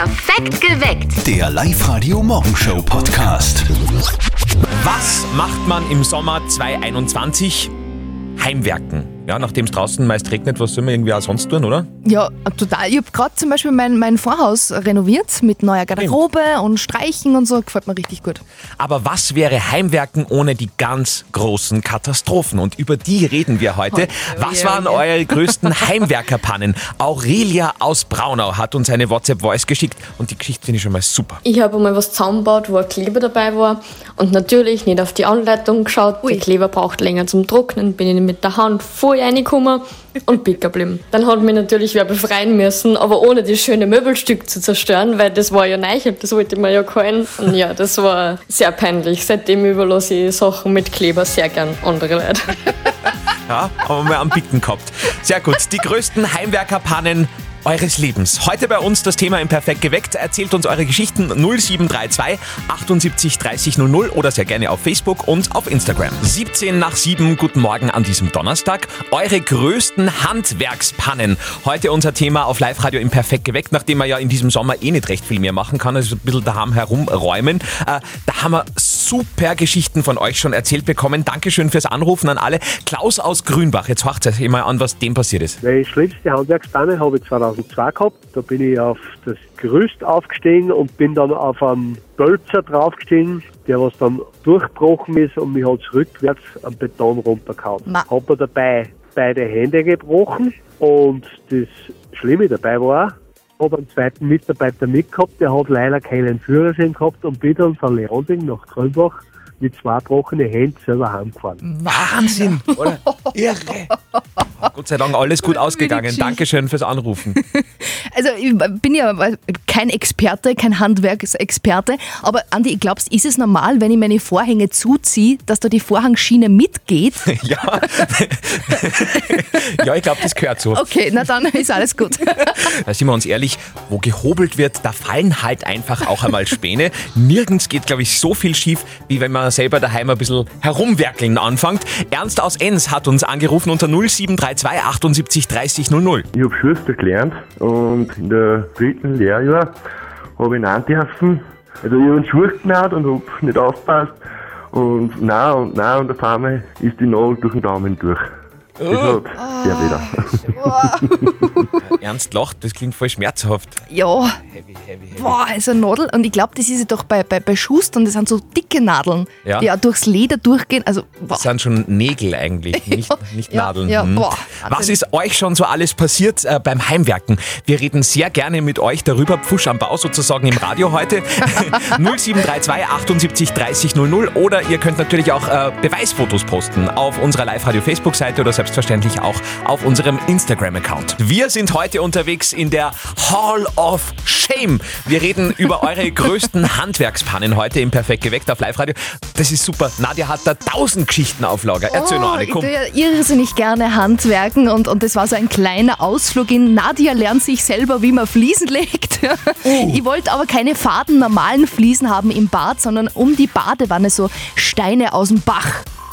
Perfekt geweckt. Der Live-Radio-Morgenshow-Podcast. Was macht man im Sommer 2021? Heimwerken. Ja, nachdem es draußen meist regnet, was soll man irgendwie auch sonst tun, oder? Ja, total. Ich habe gerade zum Beispiel mein, mein Vorhaus renoviert mit neuer Garderobe und Streichen und so. Gefällt mir richtig gut. Aber was wäre Heimwerken ohne die ganz großen Katastrophen? Und über die reden wir heute. Was waren eure größten Heimwerkerpannen? Aurelia aus Braunau hat uns eine WhatsApp-Voice geschickt und die Geschichte finde ich schon mal super. Ich habe einmal was zusammengebaut, wo ein Kleber dabei war und natürlich nicht auf die Anleitung geschaut. Der Kleber braucht länger zum Trocknen, bin ich mit der Hand voll reingekommen und pick geblieben. Dann hat mich natürlich wer befreien müssen, aber ohne das schöne Möbelstück zu zerstören, weil das war ja neu, das wollte mir ja keinen. Und ja, das war sehr peinlich. Seitdem überlasse ich Sachen mit Kleber sehr gern andere Leute. Ja, haben wir am Picken gehabt. Sehr gut. Die größten Heimwerkerpannen eures Lebens. Heute bei uns das Thema im Perfekt geweckt. Erzählt uns eure Geschichten 0732 78 30 00 oder sehr gerne auf Facebook und auf Instagram. 17 nach 7, guten Morgen an diesem Donnerstag. Eure größten Handwerkspannen. Heute unser Thema auf Live-Radio im Perfekt geweckt, nachdem man ja in diesem Sommer eh nicht recht viel mehr machen kann, also ein bisschen daheim herumräumen. Äh, da haben wir super Geschichten von euch schon erzählt bekommen. Dankeschön fürs Anrufen an alle. Klaus aus Grünbach, jetzt horcht euch mal an, was dem passiert ist. Meine schlimmste Handwerkspanne habe ich 2002 gehabt. Da bin ich auf das Gerüst aufgestiegen und bin dann auf einen Bölzer draufgestiegen, der was dann durchgebrochen ist und mich hat rückwärts am Beton runtergehauen. Ma. Hab mir dabei beide Hände gebrochen und das Schlimme dabei war, habe einen zweiten Mitarbeiter mitgehabt, der hat leider keinen Führerschein gehabt und bin dann von Leonding nach Grünbach mit zwei gebrochenen Händen selber heimgefahren. Wahnsinn, oder? Irre. Gott sei Dank alles gut ausgegangen. Dankeschön fürs Anrufen. Also ich bin ja kein Experte, kein Handwerksexperte, aber Andi, ich glaubst, ist es normal, wenn ich meine Vorhänge zuziehe, dass da die Vorhangschiene mitgeht? Ja, ja ich glaube, das gehört so. Okay, na dann ist alles gut. Da sind wir uns ehrlich, wo gehobelt wird, da fallen halt einfach auch einmal Späne. Nirgends geht, glaube ich, so viel schief, wie wenn man selber daheim ein bisschen herumwerkeln anfängt. Ernst aus Enns hat uns angerufen unter 0732 78 30 00. Ich habe Schuster gelernt und in der dritten Lehrjahr habe ich nein dürfen. Also ich habe einen Schuh genäht und habe nicht aufgepasst. Und nein und nein und auf einmal ist die Nadel durch den Daumen durch. Hat sehr wieder. Ernst lacht, das klingt voll schmerzhaft. Ja, Heavy, heavy, heavy. boah, also Nadel. Und ich glaube, das ist ja doch bei, bei, bei Schustern, das sind so dicke Nadeln, Ja. die auch durchs Leder durchgehen. Also, boah. Das sind schon Nägel eigentlich, nicht, nicht ja, Nadeln. ja, Hm. boah, Was ist euch schon so alles passiert äh, beim Heimwerken? Wir reden sehr gerne mit euch darüber, Pfusch am Bau sozusagen im Radio heute. 0732 78 30 00 oder ihr könnt natürlich auch äh, Beweisfotos posten auf unserer Live-Radio-Facebook-Seite oder selbstverständlich auch auf unserem Instagram-Account. Wir sind heute unterwegs in der Hall of Shame. Wir reden über eure größten Handwerkspannen heute im Perfekt geweckt auf Live-Radio. Das ist super. Nadja hat da tausend Geschichten auf Lager. Erzähl noch eine, Oh, ich komm. tue ja irrsinnig gerne Handwerken und, und das war so ein kleiner Ausflug in Nadia lernt sich selber, wie man Fliesen legt. Oh. Ich wollte aber keine faden normalen Fliesen haben im Bad, sondern um die Badewanne so Steine aus dem Bach.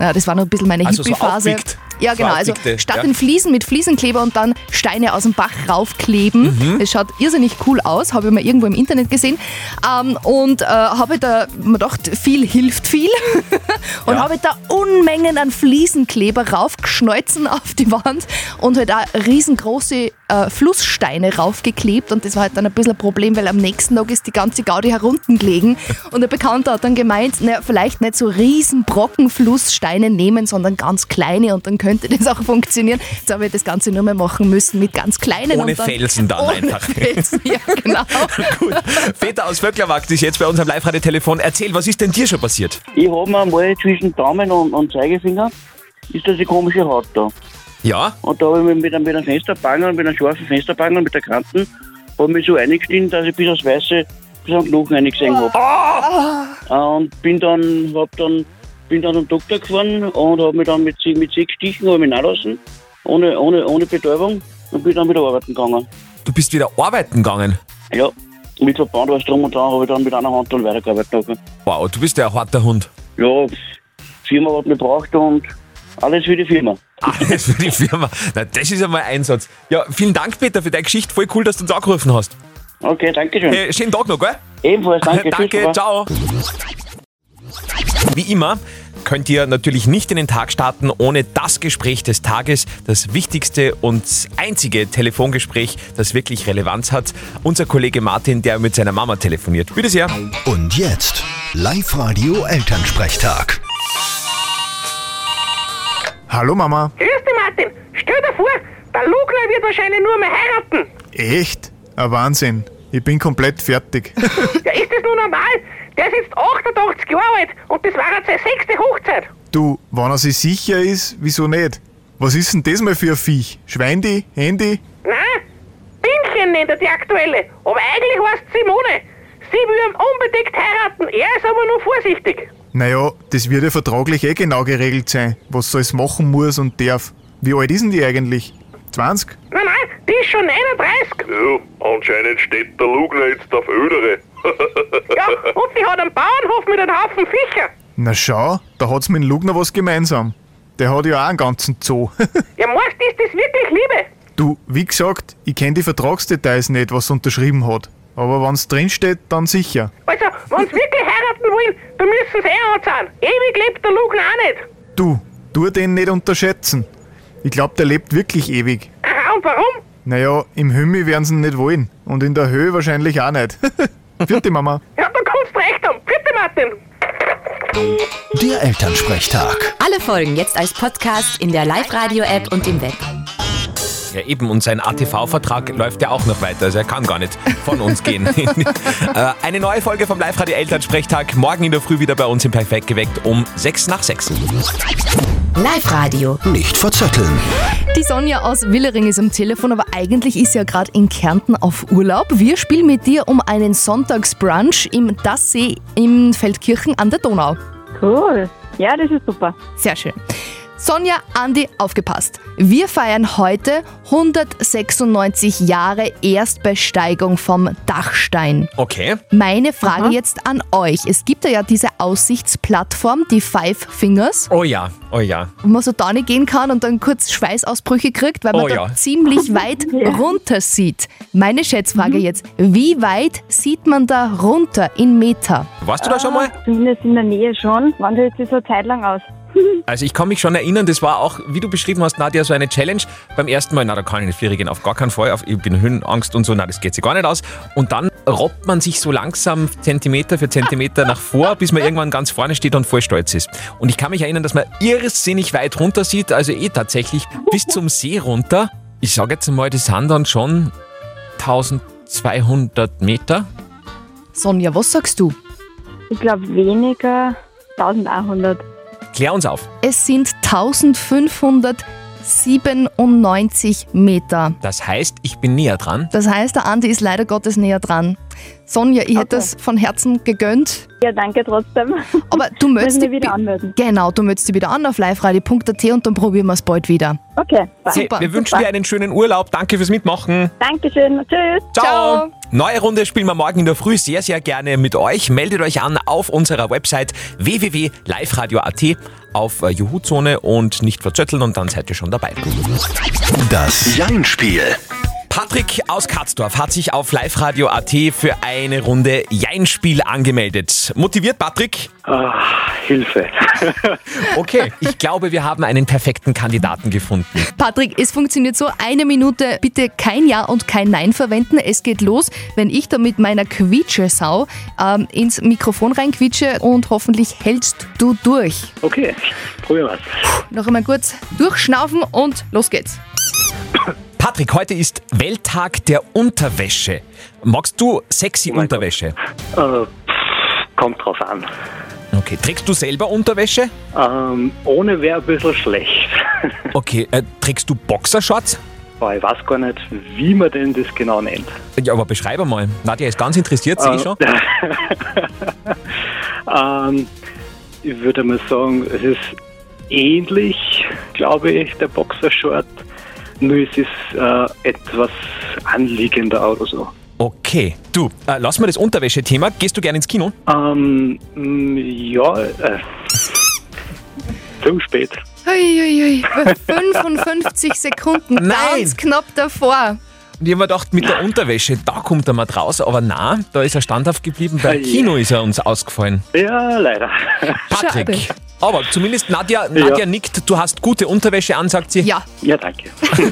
Ja, das war noch ein bisschen meine Also so Hippie-Phase. aufwiegt. Ja, genau. Also statt ja. den Fliesen mit Fliesenkleber und dann Steine aus dem Bach raufkleben. Mhm. Das schaut irrsinnig cool aus, habe ich mal irgendwo im Internet gesehen. Ähm, und äh, habe da mir gedacht, viel hilft viel. und Ja. habe da Unmengen an Fliesenkleber raufgeschneuzen auf die Wand und halt auch riesengroße äh, Flusssteine raufgeklebt. Und das war halt dann ein bisschen ein Problem, weil am nächsten Tag ist die ganze Gaudi herunten gelegen. Und der Bekannte hat dann gemeint, naja, vielleicht nicht so riesen Brocken Flusssteine nehmen, sondern ganz kleine und dann könnte das auch funktionieren. Jetzt habe ich das Ganze nur mehr machen müssen mit ganz kleinen. Ohne und dann, Felsen dann ohne einfach. Felsen, ja, genau. Gut. Peter aus Vöcklerwagt ist jetzt bei unserem Live-Radio-Telefon. Erzähl, was ist denn dir schon passiert? Ich habe mir mal zwischen Daumen und, und Zeigefinger ist das eine komische Haut da. Ja? Und da habe ich mich mit, einem- mit einem Fensterbanger, mit einem scharfen Fensterbanger, mit der Kanten, habe mich so eingestiegen, dass ich bis aufs Weiße, bis am Knochen eingesehen habe. Und bin dann, hab dann, bin dann zum Doktor gefahren und habe mich dann mit, mit sechs Stichen mich nachlassen, ohne, ohne, ohne Betäubung, und bin dann wieder arbeiten gegangen. Du bist wieder arbeiten gegangen. Ja, mit Verband alles drum und dran, habe ich dann mit einer Hand dann weitergearbeitet. Wow, du bist ja ein harter Hund. Ja, die Firma hat mich braucht und alles für die Firma. Alles für die Firma. Na, das ist einmal Einsatz. Ja, vielen Dank, Peter, für deine Geschichte. Voll cool, dass du uns angerufen hast. Okay, danke schön. Äh, schönen Tag noch, gell? Ebenfalls, danke. tschüss, Danke, Baba. ciao. Wie immer könnt ihr natürlich nicht in den Tag starten ohne das Gespräch des Tages, das wichtigste und einzige Telefongespräch, das wirklich Relevanz hat. Unser Kollege Martin, der mit seiner Mama telefoniert. Bitte sehr. Und jetzt Live-Radio Elternsprechtag. Hallo Mama. Grüß dich, Martin. Stell dir vor, der Lugner wird wahrscheinlich nur mehr heiraten. Echt? Ein Wahnsinn. Ich bin komplett fertig. Ja, ist das nur normal? Der ist jetzt 88 Jahre alt und das war jetzt seine sechste Hochzeit. du, wenn er sich sicher ist, wieso nicht? Was ist denn das mal für ein Viech? Schweindi? Handy? Nein, Bienchen nennt er die aktuelle. Aber eigentlich heißt Simone. Sie will ihn unbedingt heiraten, er ist aber nur vorsichtig. Naja, das wird ja vertraglich eh genau geregelt sein, was sie alles machen muss und darf. Wie alt ist denn die eigentlich? 20? Nein, nein, die ist schon 39. Ja, anscheinend steht der Lugner jetzt auf Ödere. Ja, und die hat einen Bauernhof mit einem Haufen Viecher. Na schau, da hat's mit dem Lugner was gemeinsam. Der hat ja auch einen ganzen Zoo. Ja, meinst du, ist das wirklich Liebe? du, wie gesagt, ich kenne die Vertragsdetails nicht, was er unterschrieben hat. Aber wenn's drinsteht, dann sicher. Also, wenn sie wirklich heiraten wollen, dann müssen sie eh anzahlen. Ewig lebt der Lugner auch nicht. Du, tu den nicht unterschätzen. Ich glaub, der lebt wirklich ewig. Aha, und warum? Naja, im Himmel werden sie ihn nicht wollen. Und in der Höhe wahrscheinlich auch nicht. Vierte Mama. Ja, da kannst du recht haben. Bitte, Martin. Der Elternsprechtag. Alle Folgen jetzt als Podcast in der Live-Radio-App und im Web. Ja, eben, und sein ATV-Vertrag läuft ja auch noch weiter, also er kann gar nicht von uns gehen. Äh, Eine neue Folge vom Live-Radio Elternsprechtag, morgen in der Früh wieder bei uns im Perfekt geweckt um 6 nach 6. Live-Radio. Nicht verzetteln. Die Sonja aus Willering ist am Telefon, aber eigentlich ist sie ja gerade in Kärnten auf Urlaub. Wir spielen mit dir um einen Sonntagsbrunch im Dassee in Feldkirchen an der Donau. Cool. Ja, das ist super. Sehr schön. Sonja, Andi, aufgepasst. Wir feiern heute 196 Jahre Erstbesteigung vom Dachstein. Okay. Meine Frage jetzt an euch. Es gibt ja diese Aussichtsplattform, die Five Fingers, Oh ja, oh ja. wo man so da nicht gehen kann und dann kurz Schweißausbrüche kriegt, weil man Oh da ja. ziemlich weit runter sieht. Meine Schätzfrage jetzt, wie weit sieht man da runter in Meter? Warst du da schon mal? Zumindest in der Nähe schon. Wann hält sich so eine Zeit lang aus? Also ich kann mich schon erinnern, das war auch, wie du beschrieben hast, Nadja, so eine Challenge. Beim ersten Mal, na, da kann ich nicht fliegen gehen, auf gar keinen Fall. Auf, ich bin Höhenangst und so, na, das geht sich gar nicht aus. Und dann robbt man sich so langsam Zentimeter für Zentimeter nach vor, bis man irgendwann ganz vorne steht und voll stolz ist. Und ich kann mich erinnern, dass man irrsinnig weit runter sieht, also eh tatsächlich bis zum See runter. Ich sage jetzt mal, das sind dann schon 1200 Meter. Sonja, was sagst du? Ich glaube weniger 1100. Klär uns auf. Es sind 1597 Meter. Das heißt, ich bin näher dran. Das heißt, der Andi ist leider Gottes näher dran. Sonja, ich hätte Okay. das von Herzen gegönnt, Ja, danke trotzdem. aber du Müssen dich wieder anmelden. Genau, du meldest dich wieder an auf liveradio.at und dann probieren wir es bald wieder. Okay. Hey, Super. wir wünschen dir einen schönen Urlaub. Danke fürs Mitmachen. Dankeschön. Tschüss. Ciao. Ciao. Neue Runde spielen wir morgen in der Früh sehr, sehr gerne mit euch. Meldet euch an auf unserer Website www.liveradio.at auf äh, Juhu-Zone und nicht verzötteln und dann seid ihr schon dabei. Das Jein-Spiel. Patrick aus Katzdorf hat sich auf liveradio.at für eine Runde Jein-Spiel angemeldet. Motiviert, Patrick? Ah, Hilfe. Okay, ich glaube, wir haben einen perfekten Kandidaten gefunden. Patrick, es funktioniert so. Eine Minute, bitte kein Ja und kein Nein verwenden. Es geht los, wenn ich da mit meiner Quietschesau ähm, ins Mikrofon reinquietsche und hoffentlich hältst du durch. Okay, probieren wir's. Noch einmal kurz durchschnaufen und los geht's. Patrick, heute ist Welttag der Unterwäsche. Magst du sexy mein Unterwäsche? Äh, pff, kommt drauf an. Okay, trägst du selber Unterwäsche? Ähm, ohne wäre ein bisschen schlecht. Okay, äh, trägst du Boxershorts? Aber ich weiß gar nicht, wie man denn das genau nennt. Ja, aber beschreibe mal. Nadja ist ganz interessiert, sehe ich schon. ähm, ich würde mal sagen, es ist ähnlich, glaube ich, der Boxershort. Nur es ist äh, etwas anliegender oder so. Okay, du, äh, lass mal das Unterwäsche-Thema. Gehst du gerne ins Kino? Ähm, mh, ja, äh, zu spät. Hui, hui, hui. Bei 55 Sekunden, Nein. ganz knapp davor. Und ich habe mir gedacht, mit der Unterwäsche, da kommt er mal raus, aber na, da ist er standhaft geblieben. Beim Kino ist er uns ausgefallen. Ja, leider. Patrick. Schade. Aber zumindest Nadja, Nadja nickt, du hast gute Unterwäsche an, sagt sie. Ja. Ja, danke.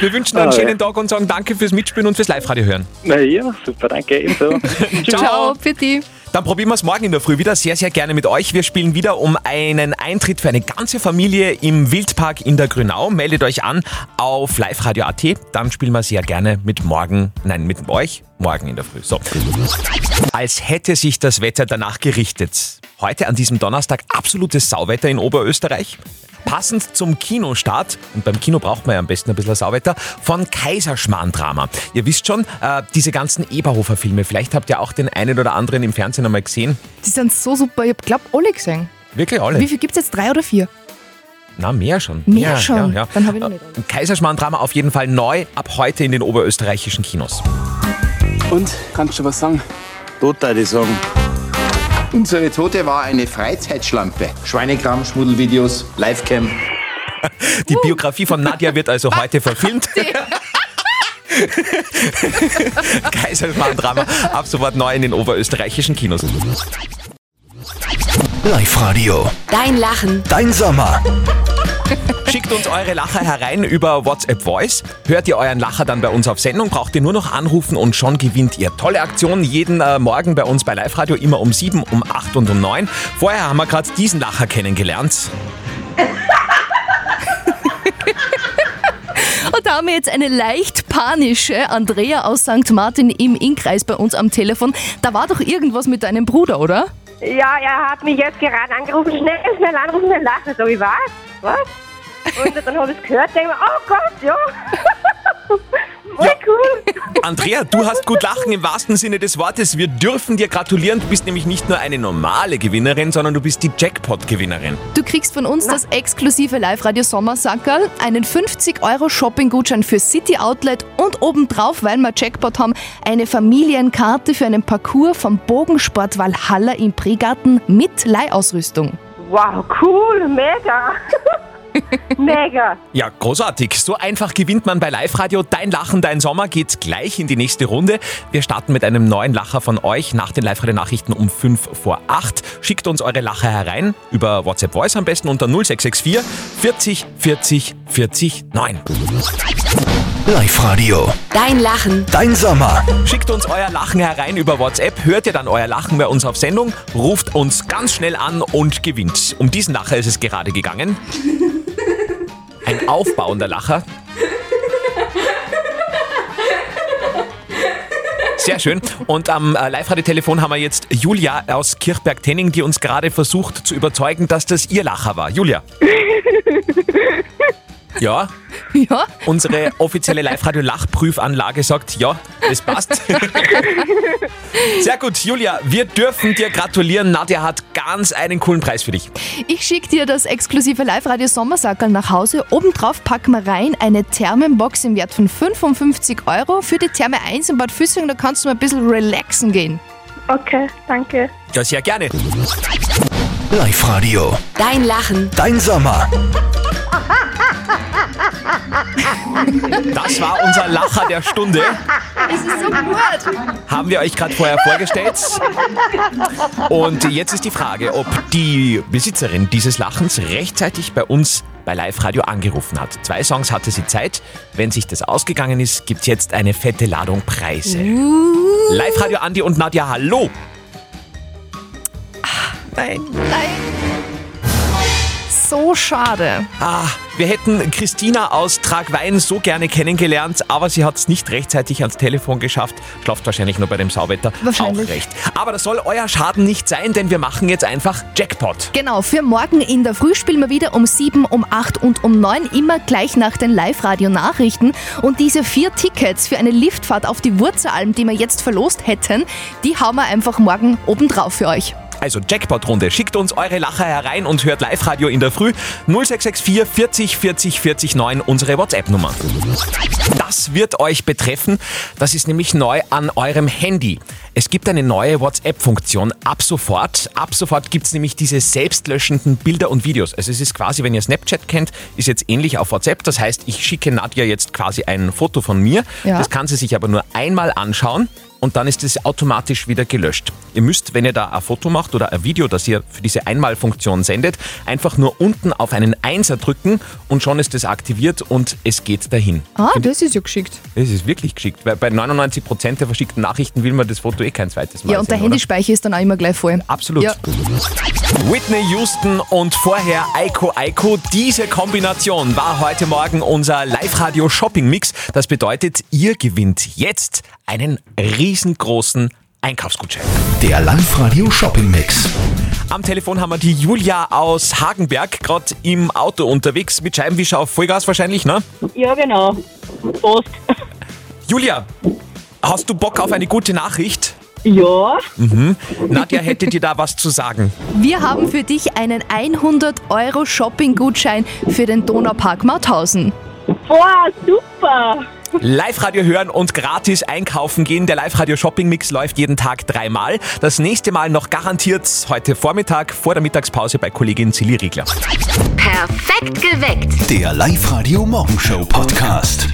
Wir wünschen einen Ah, schönen ja. Tag und sagen danke fürs Mitspielen und fürs Live-Radio hören. Na ja, super, danke. Ebenso. Ciao, für die. Dann probieren wir es morgen in der Früh wieder sehr, sehr gerne mit euch. Wir spielen wieder um einen Eintritt für eine ganze Familie im Wildpark in der Grünau. Meldet euch an auf liveradio.at. Dann spielen wir sehr gerne mit morgen, nein, mit euch morgen in der Früh. So. Als hätte sich das Wetter danach gerichtet. Heute an diesem Donnerstag absolutes Sauwetter in Oberösterreich. Passend zum Kinostart, und beim Kino braucht man ja am besten ein bisschen Sauwetter, von Kaiserschmarrn-Drama. Ihr wisst schon, äh, diese ganzen Eberhofer-Filme, vielleicht habt ihr auch den einen oder anderen im Fernsehen einmal gesehen. Die sind so super. Ich glaube, alle gesehen. Wirklich alle? Wie viel gibt es jetzt? Drei oder vier? Na, mehr schon. Mehr schon? Ja, ja. Dann habe ich noch nicht. Ein Kaiserschmarrn-Drama auf jeden Fall neu ab heute in den oberösterreichischen Kinos. Und, kannst du was sagen? Total, ich sagen. Unsere Tote war eine Freizeitschlampe. Schweinekram, Schmuddelvideos, Livecam. Die Biografie von Nadja wird also heute verfilmt. Kaiserschmarrn-Drama ab sofort neu in den oberösterreichischen Kinos. Live-Radio. Dein Lachen. Dein Sommer. Schickt uns eure Lacher herein über WhatsApp Voice. Hört ihr euren Lacher dann bei uns auf Sendung, braucht ihr nur noch anrufen und schon gewinnt ihr. Tolle Aktion jeden äh, Morgen bei uns bei Live Radio, immer um 7, um 8 und um 9. Vorher haben wir gerade diesen Lacher kennengelernt. Und da haben wir jetzt eine leicht panische Andrea aus St. Martin im Innkreis bei uns am Telefon. Da war doch irgendwas mit deinem Bruder, oder? Ja, er hat mich jetzt gerade angerufen, schnell, schnell anrufen, schnell lachen. So, ich was? Was? Und dann habe ich es gehört, denke mir, oh Gott, ja. Voll cool. Andrea, du hast gut lachen im wahrsten Sinne des Wortes. Wir dürfen dir gratulieren. Du bist nämlich nicht nur eine normale Gewinnerin, sondern du bist die Jackpot-Gewinnerin. Du kriegst von uns das exklusive Live-Radio Sommersackerl, einen 50-Euro-Shopping-Gutschein für City Outlet und obendrauf, weil wir Jackpot haben, eine Familienkarte für einen Parcours vom Bogensport Valhalla im Pregarten mit Leihausrüstung. Wow, cool, mega. mega. Ja, großartig. So einfach gewinnt man bei Live Radio. Dein Lachen, dein Sommer geht gleich in die nächste Runde. Wir starten mit einem neuen Lacher von euch nach den Live Radio Nachrichten um 5 vor 8. Schickt uns eure Lacher herein über WhatsApp Voice am besten unter 0664 40 40 40 9. Live-Radio. Dein Lachen. Dein Sommer. Schickt uns euer Lachen herein über WhatsApp. Hört ihr dann euer Lachen bei uns auf Sendung? Ruft uns ganz schnell an und gewinnt. Um diesen Lacher ist es gerade gegangen. Ein aufbauender Lacher. Sehr schön. Und am äh, Live-Radio-Telefon haben wir jetzt Julia aus Kirchberg-Tenning, die uns gerade versucht zu überzeugen, dass das ihr Lacher war. Julia. Ja. Ja. Unsere offizielle Live-Radio-Lachprüfanlage sagt, ja, es passt. Sehr gut, Julia, wir dürfen dir gratulieren. Nadja hat ganz einen coolen Preis für dich. Ich schicke dir das exklusive Live-Radio Sommersackerl nach Hause. Obendrauf packen wir rein eine Thermenbox im Wert von 55 Euro für die Therme 1 in Bad Füssing. Da kannst du mal ein bisschen relaxen gehen. Okay, danke. Ja, sehr gerne. Live-Radio. Dein Lachen. Dein Sommer. Das war unser Lacher der Stunde. Es ist so gut. Haben wir euch gerade vorher vorgestellt. Und jetzt ist die Frage, ob die Besitzerin dieses Lachens rechtzeitig bei uns bei Live Radio angerufen hat. Zwei Songs hatte sie Zeit. Wenn sich das ausgegangen ist, gibt es jetzt eine fette Ladung Preise. Live Radio Andi und Nadja, hallo. Nein. So schade. Ah, wir hätten Christina aus Tragwein so gerne kennengelernt, aber sie hat es nicht rechtzeitig ans Telefon geschafft. Schlaft wahrscheinlich nur bei dem Sauwetter. Wahrscheinlich. Auch recht. Aber das soll euer Schaden nicht sein, denn wir machen jetzt einfach Jackpot. Genau, für morgen in der Früh spielen wir wieder um 7, um 8 und um 9, immer gleich nach den Live-Radio-Nachrichten. Und diese vier Tickets für eine Liftfahrt auf die Wurzelalm, die wir jetzt verlost hätten, die hauen wir einfach morgen obendrauf für euch. Also Jackpot-Runde. Schickt uns eure Lacher herein und hört Live-Radio in der Früh. 0664 40 40 40 9, unsere WhatsApp-Nummer. Das wird euch betreffen. Das ist nämlich neu an eurem Handy. Es gibt eine neue WhatsApp-Funktion ab sofort. Ab sofort gibt es nämlich diese selbstlöschenden Bilder und Videos. Also es ist quasi, wenn ihr Snapchat kennt, ist jetzt ähnlich auf WhatsApp. Das heißt, ich schicke Nadja jetzt quasi ein Foto von mir. Ja. Das kann sie sich aber nur einmal anschauen und dann ist es automatisch wieder gelöscht. Ihr müsst, wenn ihr da ein Foto macht oder ein Video, das ihr für diese Einmalfunktion sendet, einfach nur unten auf einen Einser drücken und schon ist es aktiviert und es geht dahin. Ah, das ist ja geschickt. Es ist wirklich geschickt, weil bei 99% der verschickten Nachrichten will man das Foto eh kein zweites Mal Ja, und der sehen, Handyspeicher ist dann auch immer gleich voll. Absolut. Ja. Whitney Houston und vorher Aiko Aiko. Diese Kombination war heute Morgen unser Live-Radio-Shopping-Mix. Das bedeutet, ihr gewinnt jetzt einen riesengroßen Einkaufsgutschein. Der Live-Radio Shopping Mix. Am Telefon haben wir die Julia aus Hagenberg, gerade im Auto unterwegs mit Scheibenwischer auf Vollgas wahrscheinlich, ne? Ja, genau. Post. Julia, hast du Bock auf eine gute Nachricht? Ja. Mhm. Nadja hätte dir da was zu sagen. Wir haben für dich einen 100 Euro Shopping-Gutschein für den Donaupark Mauthausen. Boah, super. Live-Radio hören und gratis einkaufen gehen. Der Live-Radio Shopping Mix läuft jeden Tag dreimal. Das nächste Mal noch garantiert heute Vormittag vor der Mittagspause bei Kollegin Silly Riegler. Perfekt geweckt. Der Live-Radio Morgenshow Podcast.